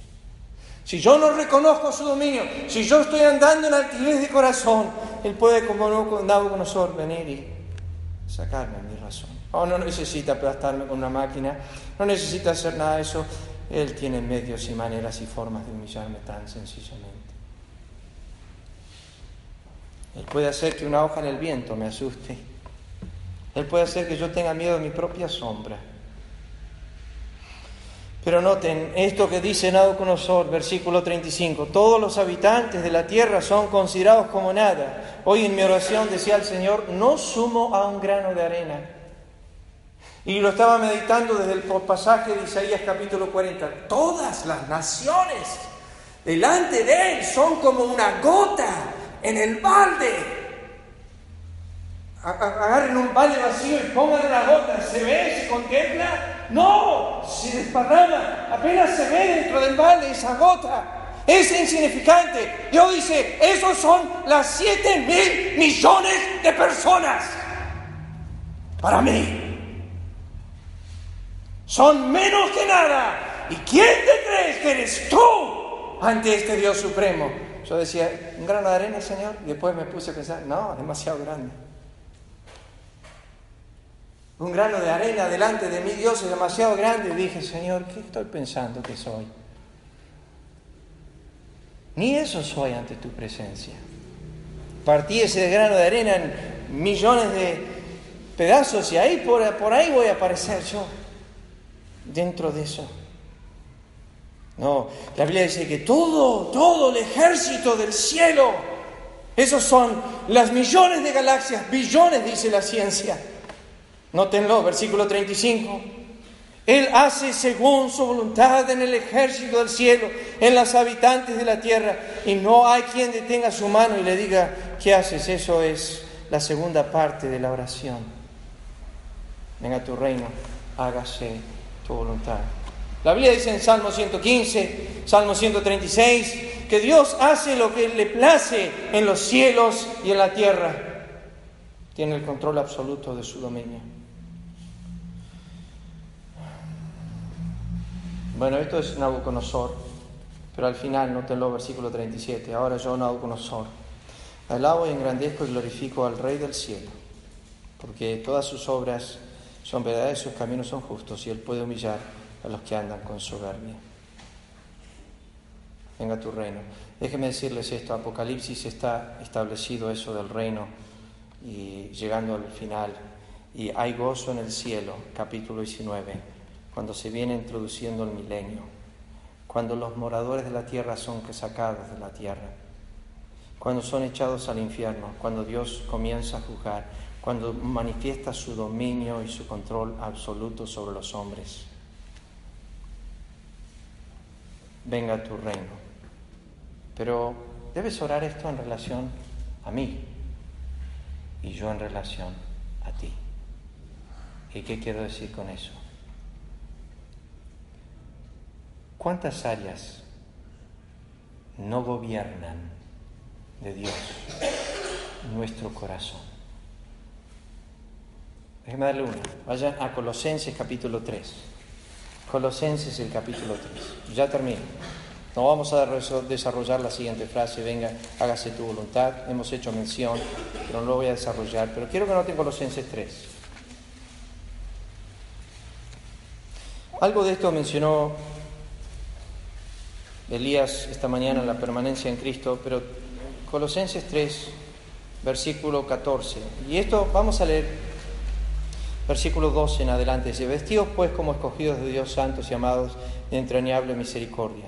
Si yo no reconozco su dominio, si yo estoy andando en altivez de corazón, Él puede, como nosotros venir y sacarme mi razón. Oh, no necesita aplastarme con una máquina, no necesita hacer nada de eso. Él tiene medios y maneras y formas de humillarme tan sencillamente. Él puede hacer que una hoja en el viento me asuste. Él puede hacer que yo tenga miedo de mi propia sombra. Pero noten esto que dice Nabucodonosor, versículo 35. Todos los habitantes de la tierra son considerados como nada. Hoy en mi oración decía el Señor, no sumo a un grano de arena. Y lo estaba meditando desde el pasaje de Isaías capítulo 40. Todas las naciones delante de Él son como una gota en el balde. Agarren un balde vacío y pongan una gota. ¿Se ve? ¿Se contempla? No, se desparrama. Apenas se ve dentro del balde esa gota. Es insignificante. Dios dice, esos son las siete mil millones de personas. Para mí. Son menos que nada. ¿Y quién te crees que eres tú ante este Dios supremo? Yo decía, un grano de arena, Señor, y después me puse a pensar, no, demasiado grande. Un grano de arena delante de mi Dios es demasiado grande. Dije, Señor, ¿qué estoy pensando que soy? Ni eso soy ante tu presencia. Partí ese grano de arena en millones de pedazos y ahí por, por ahí voy a aparecer yo, dentro de eso. No, la Biblia dice que todo, todo el ejército del cielo, esos son las millones de galaxias, billones, dice la ciencia. Nótenlo, versículo 35. Él hace según su voluntad en el ejército del cielo, en los habitantes de la tierra, y no hay quien detenga su mano y le diga, ¿qué haces? Eso es la segunda parte de la oración. Venga tu reino, hágase tu voluntad. La Biblia dice en Salmo 115, Salmo 136, que Dios hace lo que le place en los cielos y en la tierra. Tiene el control absoluto de su dominio. Bueno, esto es Nabucodonosor, pero al final, nótenlo, versículo 37. Ahora yo, Nabucodonosor, alabo y engrandezco y glorifico al Rey del cielo, porque todas sus obras son verdades, sus caminos son justos y él puede humillar a los que andan con soberbia. Venga tu reino. Déjenme decirles esto, Apocalipsis está establecido eso del reino y llegando al final. Y hay gozo en el cielo, capítulo 19, cuando se viene introduciendo el milenio, cuando los moradores de la tierra son sacados de la tierra, cuando son echados al infierno, cuando Dios comienza a juzgar, cuando manifiesta su dominio y su control absoluto sobre los hombres. venga tu reino. Pero debes orar esto en relación a mí y yo en relación a ti. ¿Y qué quiero decir con eso? ¿Cuántas áreas no gobiernan de Dios nuestro corazón? Déjeme darle una. Vayan a Colosenses capítulo 3. Colosenses el capítulo 3. Ya termino. No vamos a desarrollar la siguiente frase, venga, hágase tu voluntad. Hemos hecho mención, pero no lo voy a desarrollar. Pero quiero que noten Colosenses 3. Algo de esto mencionó Elías esta mañana la permanencia en Cristo, pero Colosenses 3, versículo 14. Y esto vamos a leer versículo 12 en adelante. Dice, vestidos pues como escogidos de Dios santos y amados de entrañable misericordia,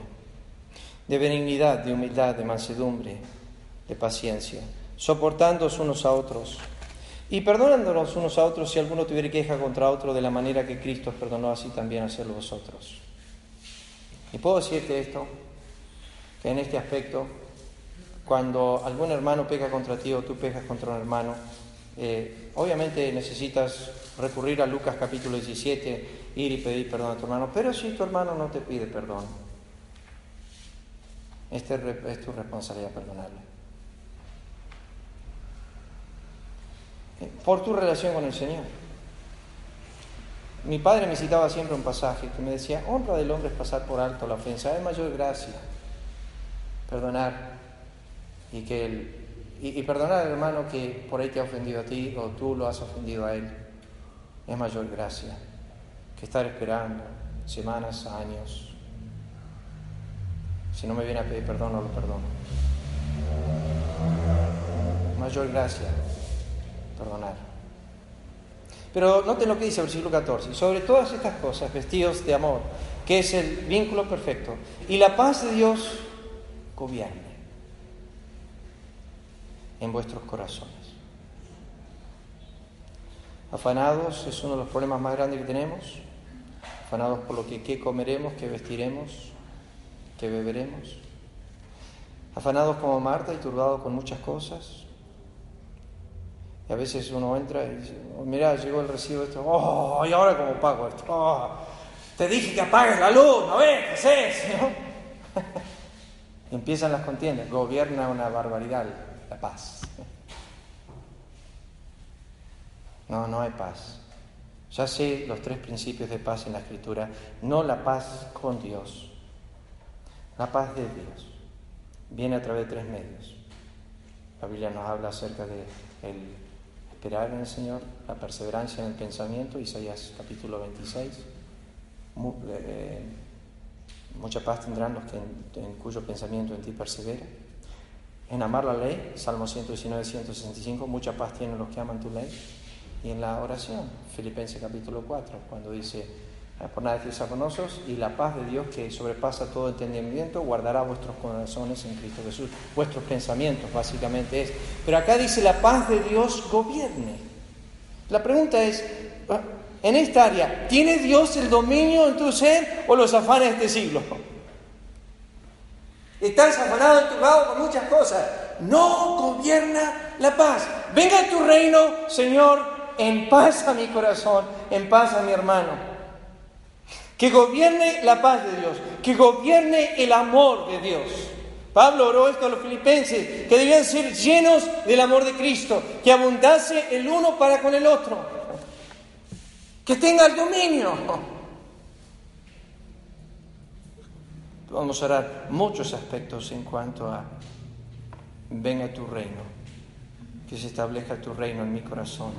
de benignidad, de humildad, de mansedumbre, de paciencia, soportándoos unos a otros y perdonándonos unos a otros si alguno tuviera queja contra otro de la manera que Cristo perdonó, así también hacerlo vosotros. Y puedo decirte esto, en este aspecto, cuando algún hermano peca contra ti o tú pecas contra un hermano, eh, obviamente necesitas recurrir a Lucas capítulo 17, ir y pedir perdón a tu hermano, pero si tu hermano no te pide perdón, este es tu responsabilidad perdonarle. por tu relación con el Señor. Mi padre me citaba siempre un pasaje que me decía, honra del hombre es pasar por alto la ofensa, es mayor gracia perdonar y que el, y, perdonar al hermano que por ahí te ha ofendido a ti o tú lo has ofendido a él, es mayor gracia que estar esperando semanas, años. Si no me viene a pedir perdón, no lo perdono. Mayor gracia perdonar. Pero noten lo que dice el versículo 14. Sobre todas estas cosas, vestidos de amor, que es el vínculo perfecto, y la paz de Dios gobierne en vuestros corazones. Afanados es uno de los problemas más grandes que tenemos. Afanados por lo que comeremos, qué vestiremos, qué beberemos. Afanados como Marta y turbados con muchas cosas. Y a veces uno entra y dice, oh, mira, llegó el recibo de esto, oh, ¿y ahora cómo pago esto? Oh, te dije que apagues la luz, ¿no ves? ¿Qué haces? Empiezan las contiendas, gobierna una barbaridad la paz. No, no hay paz. Ya sé los tres principios de paz en la escritura, no la paz con Dios. La paz de Dios viene a través de tres medios. La Biblia nos habla acerca de el esperar en el Señor, la perseverancia en el pensamiento, Isaías capítulo 26. Eh, mucha paz tendrán los que en, cuyo pensamiento en ti persevera. En amar la ley, Salmo 119, 165, mucha paz tienen los que aman tu ley. Y en la oración, Filipenses capítulo 4, cuando dice, por nada estéis afanosos y la paz de Dios que sobrepasa todo entendimiento guardará vuestros corazones en Cristo Jesús. Vuestros pensamientos básicamente es. Pero acá dice la paz de Dios gobierne. La pregunta es, en esta área, ¿tiene Dios el dominio en tu ser o los afanes de este siglo? Estás afanado en tu lado con muchas cosas. No gobierna la paz. Venga a tu reino, Señor, en paz a mi corazón, en paz a mi hermano. Que gobierne la paz de Dios, que gobierne el amor de Dios. Pablo oró esto a los filipenses, que debían ser llenos del amor de Cristo, que abundase el uno para con el otro, que tenga el dominio. Vamos a orar muchos aspectos en cuanto a venga tu reino, que se establezca tu reino en mi corazón.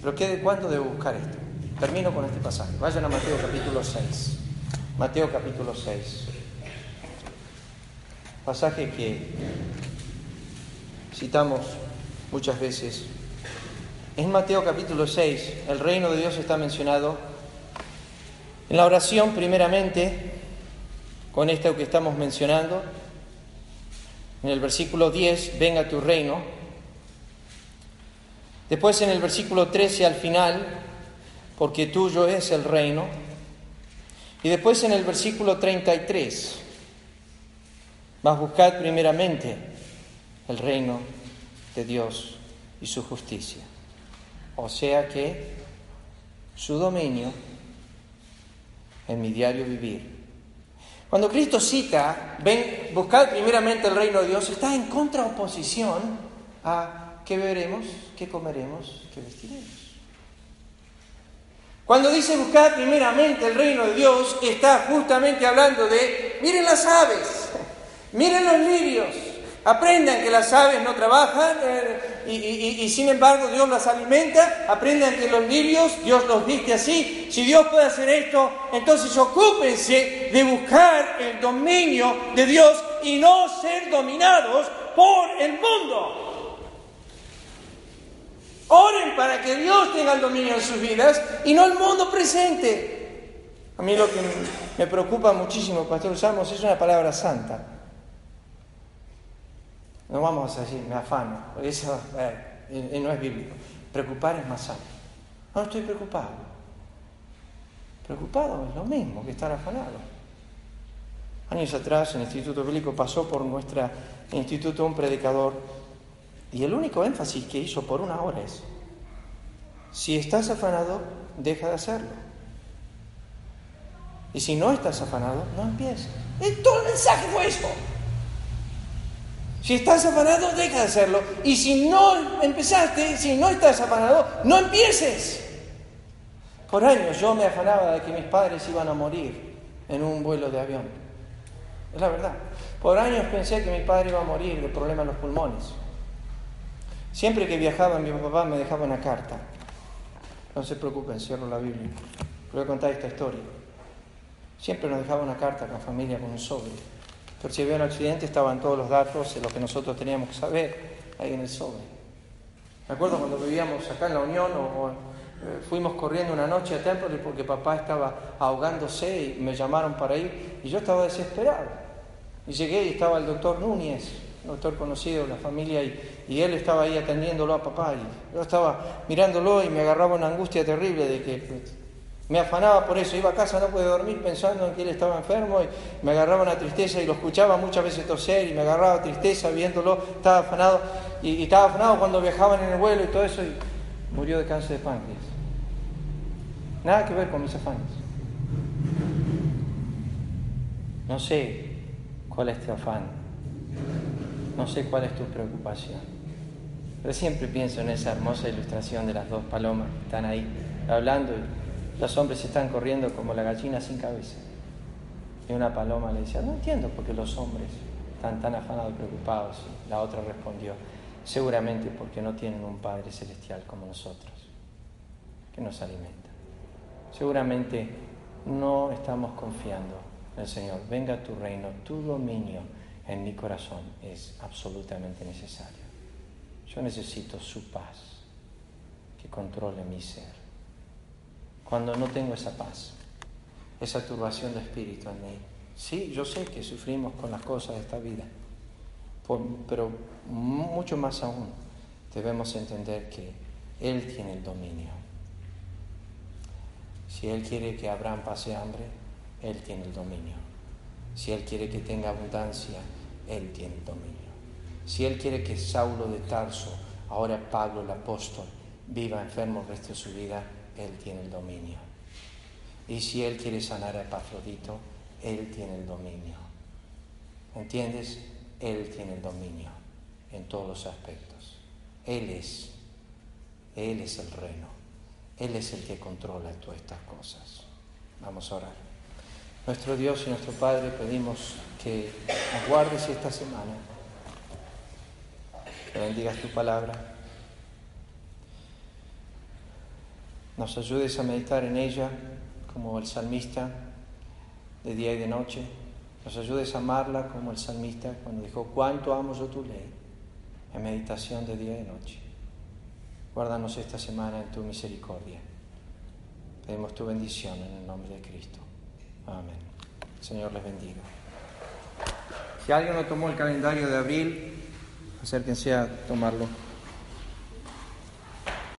Pero ¿qué, ¿cuándo debo buscar esto? Termino con este pasaje. Vayan a Mateo capítulo 6. Mateo capítulo 6. Pasaje que citamos muchas veces. En Mateo capítulo 6 el reino de Dios está mencionado en la oración primeramente con esto que estamos mencionando. En el versículo 10, venga tu reino. Después en el versículo 13 al final, porque tuyo es el reino. Y después en el versículo 33, vas a buscar primeramente el reino de Dios y su justicia. O sea que su dominio en mi diario vivir. Cuando Cristo cita, ven, buscar primeramente el reino de Dios, está en contraoposición a qué beberemos, qué comeremos, qué vestiremos. Cuando dice buscar primeramente el reino de Dios, está justamente hablando de, miren las aves, miren los lirios, aprendan que las aves no trabajan eh, y, sin embargo Dios las alimenta, aprendan que los lirios Dios los viste así. Si Dios puede hacer esto, entonces ocúpense de buscar el dominio de Dios y no ser dominados por el mundo. Oren para que Dios tenga el dominio en sus vidas y no el mundo presente. A mí lo que me preocupa muchísimo, Pastor, usamos es una palabra santa. No vamos a decir, me afano, eso eh, no es bíblico. Preocupar es más sano. No estoy preocupado. Preocupado es lo mismo que estar afanado. Años atrás, en el Instituto Bíblico, pasó por nuestro instituto un predicador y el único énfasis que hizo por una hora es, si estás afanado, deja de hacerlo. Y si no estás afanado, no empieces. todo el mensaje fue eso. Si estás afanado, deja de hacerlo. Y si no empezaste, si no estás afanado, no empieces. Por años yo me afanaba de que mis padres iban a morir en un vuelo de avión. Es la verdad. Por años pensé que mi padre iba a morir de problemas en los pulmones. Siempre que viajaba, mi papá me dejaba una carta. No se preocupen, cierro la Biblia. Voy a contar esta historia. Siempre nos dejaba una carta con familia, con un sobre. Pero si había un accidente, estaban todos los datos de lo que nosotros teníamos que saber ahí en el sobre. Me acuerdo cuando vivíamos acá en la Unión o, eh, fuimos corriendo una noche a Templo porque papá estaba ahogándose y me llamaron para ir y yo estaba desesperado. Y llegué y estaba el doctor Núñez, doctor conocido de la familia, y, él estaba ahí atendiéndolo a papá. Y yo estaba mirándolo y me agarraba una angustia terrible de que me afanaba por eso. Iba a casa, no pude dormir pensando en que él estaba enfermo y me agarraba una tristeza y lo escuchaba muchas veces toser y me agarraba tristeza viéndolo. Estaba afanado y, estaba afanado cuando viajaban en el vuelo y todo eso y murió de cáncer de páncreas. Nada que ver con mis afanes. No sé ¿Cuál es tu afán? No sé cuál es tu preocupación. Pero siempre pienso en esa hermosa ilustración de las dos palomas que están ahí hablando los hombres están corriendo como la gallina sin cabeza. Y una paloma le decía, no entiendo por qué los hombres están tan afanados y preocupados. La otra respondió, seguramente porque no tienen un Padre celestial como nosotros, que nos alimenta. Seguramente no estamos confiando el Señor, venga tu reino, tu dominio en mi corazón es absolutamente necesario. Yo necesito su paz que controle mi ser. Cuando no tengo esa paz, esa turbación de espíritu en mí, sí, yo sé que sufrimos con las cosas de esta vida, pero mucho más aún debemos entender que Él tiene el dominio. Si Él quiere que Abraham pase hambre, él tiene el dominio. Si Él quiere que tenga abundancia, Él tiene el dominio. Si Él quiere que Saulo de Tarso, ahora Pablo el apóstol, viva enfermo el resto de su vida, Él tiene el dominio. Y si Él quiere sanar a Epafrodito, Él tiene el dominio. ¿Entiendes? Él tiene el dominio en todos los aspectos. Él es. Él es el reino. Él es el que controla todas estas cosas. Vamos a orar. Nuestro Dios y nuestro Padre, pedimos que nos guardes esta semana, que bendigas tu palabra, nos ayudes a meditar en ella como el salmista de día y de noche, nos ayudes a amarla como el salmista cuando dijo, cuánto amo yo tu ley, en meditación de día y de noche. Guárdanos esta semana en tu misericordia. Pedimos tu bendición en el nombre de Cristo. Amén. Señor les bendiga. Si alguien no tomó el calendario de abril, acérquense a tomarlo.